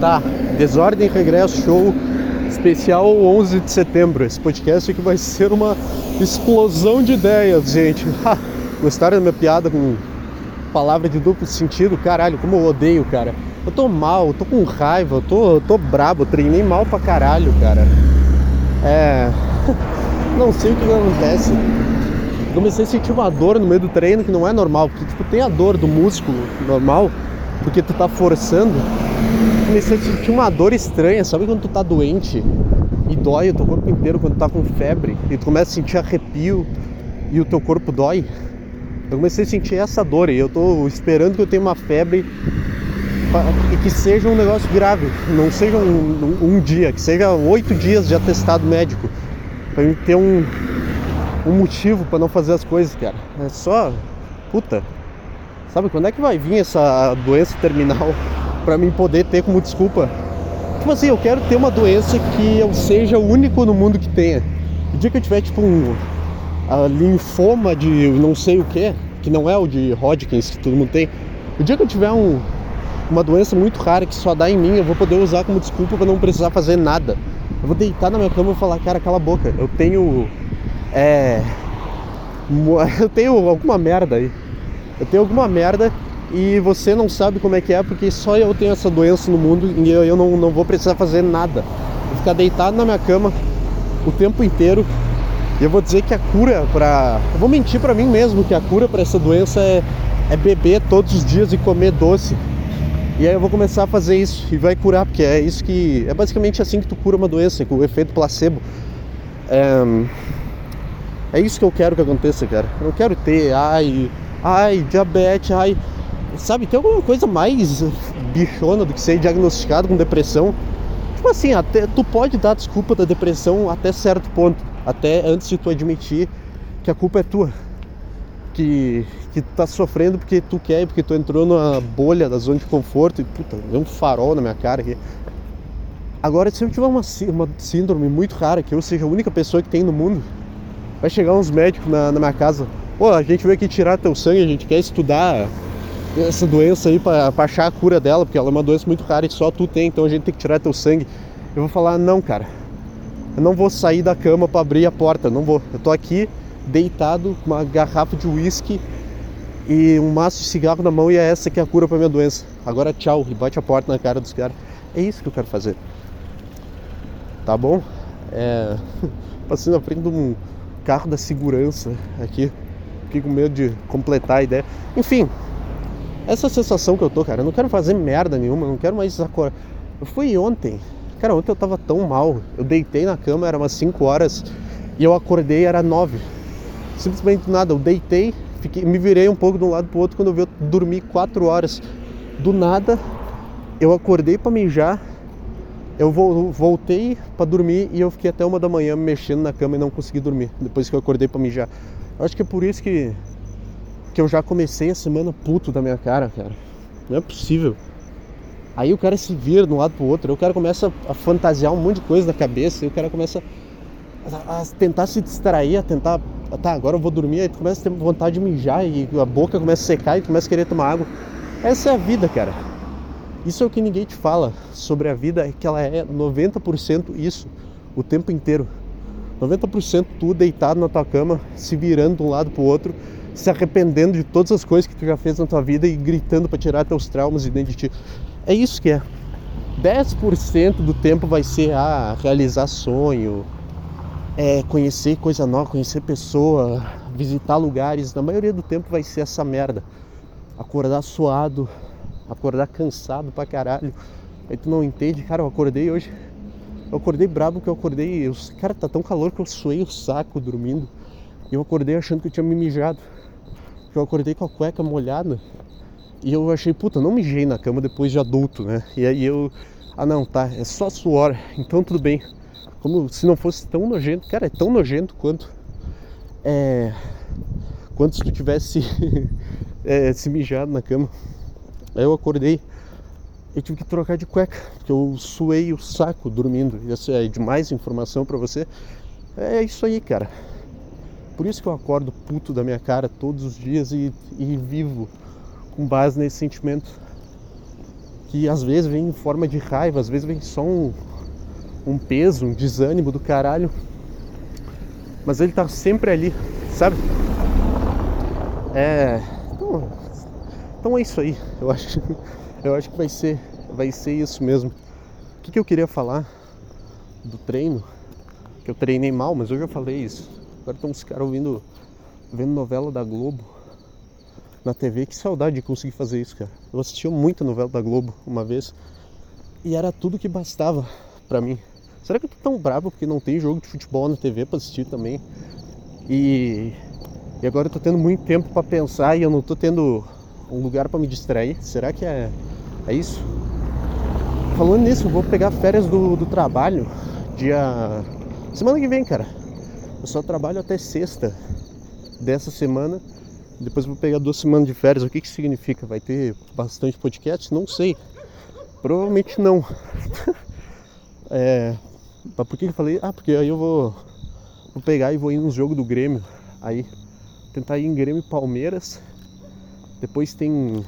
Tá, Desordem Regresso Show especial 11 de setembro. Esse podcast aqui vai ser uma explosão de ideias, gente. gostaram da minha piada com palavra de duplo sentido? Caralho, como eu odeio, cara. Eu tô mal, eu tô com raiva, eu tô, eu tô brabo, eu treinei mal pra caralho, cara. É. Não sei o que acontece. Comecei a sentir uma dor no meio do treino que não é normal, porque tipo, tem a dor do músculo normal, porque tu tá forçando comecei a sentir uma dor estranha, sabe quando tu tá doente e dói o teu corpo inteiro quando tu tá com febre e tu começa a sentir arrepio e o teu corpo dói? Eu comecei a sentir essa dor e eu tô esperando que eu tenha uma febre e que seja um negócio grave, não seja um, um, um dia, que seja oito dias de atestado médico, pra mim ter um, um motivo para não fazer as coisas, cara. É só. Puta. Sabe quando é que vai vir essa doença terminal? Para mim poder ter como desculpa. Tipo assim, eu quero ter uma doença que eu seja o único no mundo que tenha. O dia que eu tiver tipo um linfoma de não sei o que, que não é o de Hodgkins que todo mundo tem. O dia que eu tiver um, uma doença muito rara que só dá em mim, eu vou poder usar como desculpa para não precisar fazer nada. Eu vou deitar na minha cama e falar, cara, cala a boca. Eu tenho. É. Eu tenho alguma merda aí. Eu tenho alguma merda e você não sabe como é que é porque só eu tenho essa doença no mundo e eu, eu não, não vou precisar fazer nada. Vou ficar deitado na minha cama o tempo inteiro e eu vou dizer que a cura para. Eu vou mentir para mim mesmo que a cura para essa doença é, é beber todos os dias e comer doce. E aí eu vou começar a fazer isso e vai curar, porque é isso que. É basicamente assim que tu cura uma doença, com o efeito placebo. É, é isso que eu quero que aconteça, cara. Eu não quero ter, ai, ai, diabetes, ai sabe, tem alguma coisa mais bichona do que ser diagnosticado com depressão. Tipo assim, até tu pode dar desculpa da depressão até certo ponto, até antes de tu admitir que a culpa é tua. Que, que tu tá sofrendo porque tu quer, porque tu entrou numa bolha da zona de conforto e puta, deu um farol na minha cara aqui. Agora, se eu tiver uma, uma síndrome muito rara, que eu seja a única pessoa que tem no mundo, vai chegar uns médicos na, na minha casa. Pô, a gente veio aqui tirar teu sangue, a gente quer estudar essa doença aí para achar a cura dela, porque ela é uma doença muito rara e só tu tem, então a gente tem que tirar teu sangue. Eu vou falar, não, cara. Eu não vou sair da cama para abrir a porta, não vou. Eu tô aqui deitado com uma garrafa de uísque e um maço de cigarro na mão e é essa que é a cura para minha doença. Agora tchau e bate a porta na cara dos caras. É isso que eu quero fazer. Tá bom? É... Passei na frente de um carro da segurança aqui. Fiquei com medo de completar a ideia. Enfim, essa sensação que eu tô, cara, eu não quero fazer merda nenhuma, não quero mais acordar. Eu fui ontem, cara, ontem eu tava tão mal. Eu deitei na cama, era umas 5 horas e eu acordei, era 9. Simplesmente nada, eu deitei, fiquei, me virei um pouco de um lado pro outro quando eu vi eu dormi 4 horas. Do nada, eu acordei para mijar, eu voltei para dormir e eu fiquei até uma da manhã mexendo na cama e não consegui dormir depois que eu acordei para mijar. Eu acho que é por isso que que eu já comecei a semana puto da minha cara, cara. Não é possível. Aí o cara se vira de um lado pro outro, o cara começa a fantasiar um monte de coisa na cabeça, aí o cara começa a, a tentar se distrair, a tentar. Tá, agora eu vou dormir, aí tu começa a ter vontade de mijar e a boca começa a secar e começa a querer tomar água. Essa é a vida, cara. Isso é o que ninguém te fala sobre a vida, é que ela é 90% isso, o tempo inteiro. 90% tu deitado na tua cama, se virando de um lado pro outro, se arrependendo de todas as coisas que tu já fez na tua vida e gritando para tirar teus traumas de dentro de ti. É isso que é. 10% do tempo vai ser a ah, realizar sonho, é, conhecer coisa nova, conhecer pessoa, visitar lugares. Na maioria do tempo vai ser essa merda. Acordar suado, acordar cansado pra caralho. Aí tu não entende, cara, eu acordei hoje. Eu acordei bravo que eu acordei. Eu, cara, tá tão calor que eu suei o saco dormindo. E eu acordei achando que eu tinha me mijado eu acordei com a cueca molhada e eu achei, puta, não mijei na cama depois de adulto, né? E aí eu, ah não, tá, é só suor, então tudo bem. Como se não fosse tão nojento, cara, é tão nojento quanto é, quanto se tu tivesse é, se mijado na cama. Aí eu acordei e tive que trocar de cueca, porque eu suei o saco dormindo. Isso é de mais informação para você. É isso aí, cara. Por isso que eu acordo puto da minha cara todos os dias e, e vivo com base nesse sentimento. que às vezes vem em forma de raiva, às vezes vem só um, um peso, um desânimo do caralho. Mas ele tá sempre ali, sabe? É. Então, então é isso aí. Eu acho, eu acho que vai ser, vai ser isso mesmo. O que, que eu queria falar do treino? Que eu treinei mal, mas eu já falei isso. Agora estão os caras ouvindo, vendo novela da Globo na TV. Que saudade de conseguir fazer isso, cara. Eu assistia muita novela da Globo uma vez e era tudo que bastava para mim. Será que eu tô tão bravo porque não tem jogo de futebol na TV para assistir também? E, e agora eu tô tendo muito tempo para pensar e eu não tô tendo um lugar para me distrair. Será que é, é isso? Falando nisso, eu vou pegar férias do, do trabalho dia. Semana que vem, cara. Eu só trabalho até sexta dessa semana. Depois vou pegar duas semanas de férias. O que que significa? Vai ter bastante podcast? Não sei. Provavelmente não. é, por que eu falei? Ah, porque aí eu vou, vou pegar e vou ir no jogo do Grêmio. Aí tentar ir em Grêmio e Palmeiras. Depois tem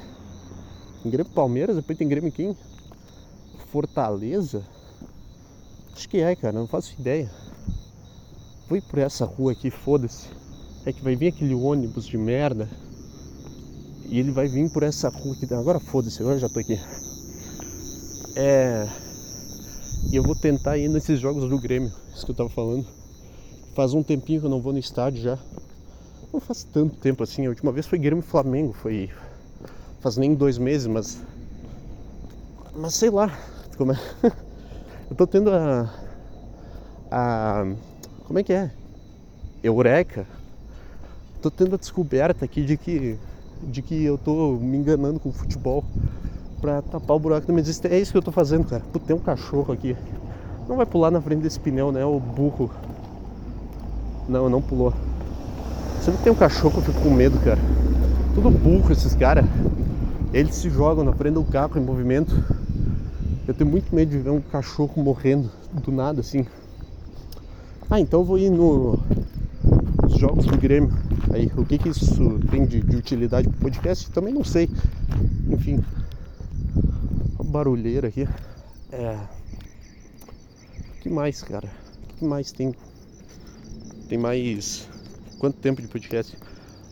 Grêmio Palmeiras, depois tem Grêmio quem? Fortaleza? Acho que é, cara, não faço ideia. Vou por essa rua aqui, foda-se. É que vai vir aquele ônibus de merda. E ele vai vir por essa rua aqui. Agora foda-se, agora já tô aqui. É. E eu vou tentar ir nesses jogos do Grêmio, isso que eu tava falando. Faz um tempinho que eu não vou no estádio já. Não faz tanto tempo assim. A última vez foi Grêmio Flamengo, foi. Faz nem dois meses, mas. Mas sei lá. Como é. eu tô tendo a. A como é que é? Eureka. Tô tendo a descoberta aqui de que de que eu tô me enganando com o futebol pra tapar o buraco da minha existência. É isso que eu tô fazendo, cara. Putz, tem um cachorro aqui. Não vai pular na frente desse pneu, né? O burro. Não, não pulou. Sempre tem um cachorro, eu fico com medo, cara. Tudo burro esses caras. Eles se jogam na frente do carro em movimento. Eu tenho muito medo de ver um cachorro morrendo do nada assim. Ah, então eu vou ir no, nos jogos do Grêmio. Aí, o que, que isso tem de, de utilidade pro podcast? Também não sei. Enfim, uma barulheira aqui. É. O que mais, cara? O que mais tem? Tem mais. Quanto tempo de podcast?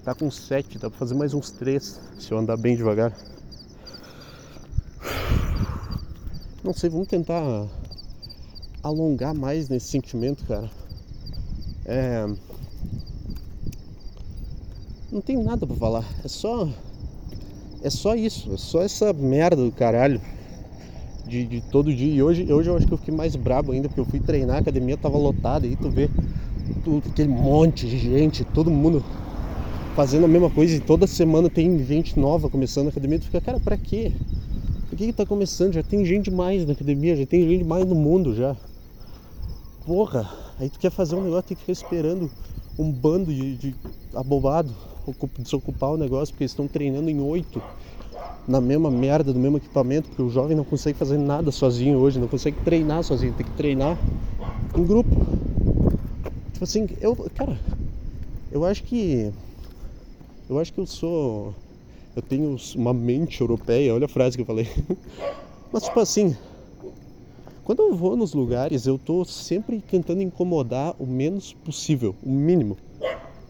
Tá com sete, dá pra fazer mais uns três se eu andar bem devagar. Não sei, vamos tentar alongar mais nesse sentimento, cara. É... Não tem nada pra falar. É só. É só isso. É só essa merda do caralho. De, de todo dia. E hoje, hoje eu acho que eu fiquei mais brabo ainda, porque eu fui treinar, a academia tava lotada. E tu vê tudo, aquele monte de gente, todo mundo fazendo a mesma coisa. E toda semana tem gente nova começando a academia. Tu fica, cara, pra quê? Por que, que tá começando? Já tem gente mais na academia, já tem gente mais no mundo já. Porra, Aí tu quer fazer um negócio, tem que ficar esperando um bando de, de abobado desocupar o negócio, porque eles estão treinando em oito na mesma merda, do mesmo equipamento, porque o jovem não consegue fazer nada sozinho hoje, não consegue treinar sozinho, tem que treinar em grupo. Tipo assim, eu, cara, eu acho que eu acho que eu sou eu tenho uma mente europeia, olha a frase que eu falei. Mas tipo assim, quando eu vou nos lugares, eu tô sempre tentando incomodar o menos possível, o mínimo.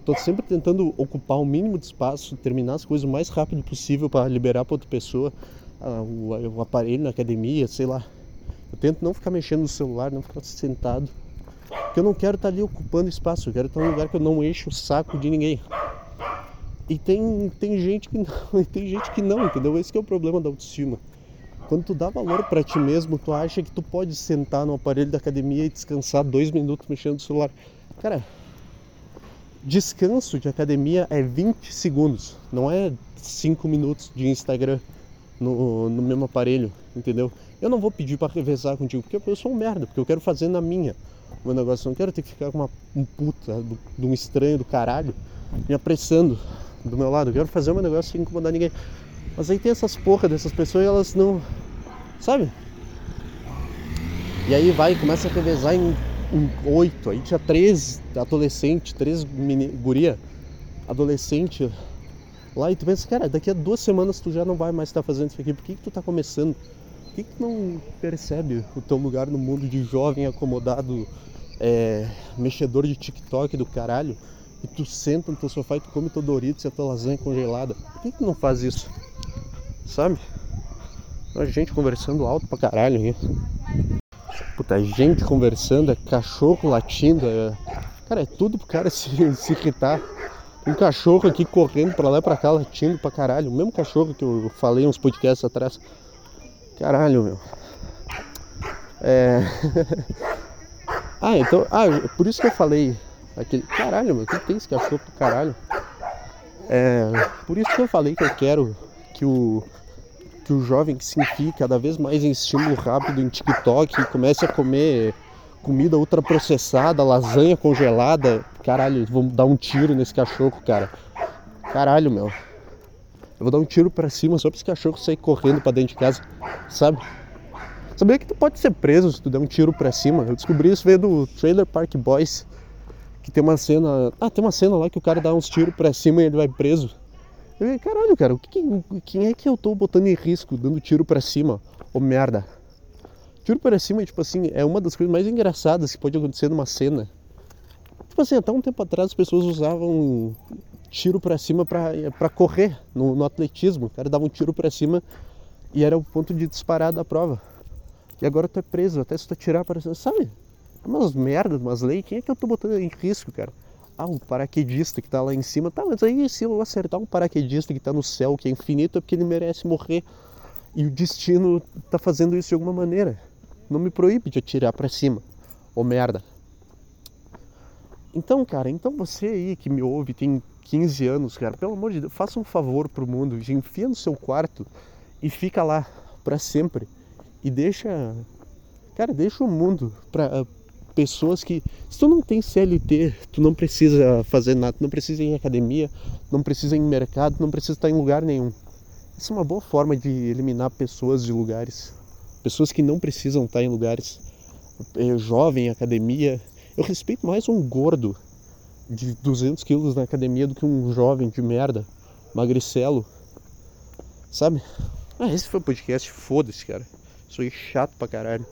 Tô sempre tentando ocupar o mínimo de espaço, terminar as coisas o mais rápido possível para liberar para outra pessoa uh, o, o, aparelho na academia, sei lá. Eu tento não ficar mexendo no celular, não ficar sentado. Porque eu não quero estar tá ali ocupando espaço, eu quero estar num lugar que eu não encho o saco de ninguém. E tem, tem gente que não, tem gente que não, entendeu? Esse é o problema da autoestima. Quando tu dá valor para ti mesmo, tu acha que tu pode sentar no aparelho da academia e descansar dois minutos mexendo no celular. Cara, descanso de academia é 20 segundos, não é 5 minutos de Instagram no, no mesmo aparelho, entendeu? Eu não vou pedir para revezar contigo, porque eu sou um merda, porque eu quero fazer na minha. O meu negócio, eu não quero ter que ficar com uma, um puta de um estranho do caralho me apressando do meu lado. Eu quero fazer o meu negócio sem incomodar ninguém. Mas aí tem essas porra dessas pessoas e elas não. Sabe? E aí vai, começa a revezar em, oito. Aí tinha três adolescentes, três mini, guria adolescente lá e tu pensa, cara, daqui a duas semanas tu já não vai mais estar fazendo isso aqui, por que, que tu tá começando? que, que não percebe o teu lugar no mundo de jovem acomodado, é, mexedor de TikTok do caralho, e tu senta no teu sofá e tu come teu Doritos e a tua lasanha congelada? Por que, que não faz isso? Sabe? A gente conversando alto pra caralho aqui. Puta, gente conversando, é cachorro latindo, é... Cara, é tudo pro cara se, se irritar. Um cachorro aqui correndo pra lá e pra cá, latindo pra caralho. O mesmo cachorro que eu falei uns podcasts atrás. Caralho, meu. É. ah, então. Ah, por isso que eu falei. Aquele. Caralho, meu, que tem esse cachorro pro caralho? É. Por isso que eu falei que eu quero que o. Que o jovem se enfie cada vez mais em estímulo rápido em TikTok e comece a comer comida ultraprocessada, lasanha congelada. Caralho, vamos dar um tiro nesse cachorro, cara. Caralho, meu. Eu vou dar um tiro pra cima só pra esse cachorro sair correndo pra dentro de casa, sabe? Sabia que tu pode ser preso se tu der um tiro pra cima? Eu descobri isso veio do Trailer Park Boys. Que tem uma cena. Ah, tem uma cena lá que o cara dá uns tiros pra cima e ele vai preso. Eu falei, caralho, cara, o que, quem é que eu tô botando em risco dando tiro pra cima? Ô merda. Tiro pra cima, tipo assim, é uma das coisas mais engraçadas que pode acontecer numa cena. Tipo assim, até um tempo atrás as pessoas usavam tiro para cima para correr no, no, atletismo. O cara dava um tiro para cima e era o ponto de disparar da prova. E agora tu é preso, até se tu atirar para cima, sabe? É umas merdas, umas leis, quem é que eu tô botando em risco, cara? Ah, o paraquedista que tá lá em cima, tá, mas aí se eu acertar um paraquedista que tá no céu, que é infinito, é porque ele merece morrer. E o destino tá fazendo isso de alguma maneira. Não me proíbe de atirar para cima. Ô merda. Então, cara, então você aí que me ouve, tem 15 anos, cara, pelo amor de Deus, faça um favor pro mundo, enfia no seu quarto e fica lá para sempre. E deixa, cara, deixa o mundo para pessoas que se tu não tem CLT, tu não precisa fazer nada, tu não precisa ir em academia, não precisa ir em mercado, não precisa estar em lugar nenhum. Essa é uma boa forma de eliminar pessoas de lugares, pessoas que não precisam estar em lugares. É, jovem, academia. Eu respeito mais um gordo de 200 quilos na academia do que um jovem de merda, magricelo. Sabe? Ah, esse foi o podcast, foda-se, cara. Sou chato pra caralho.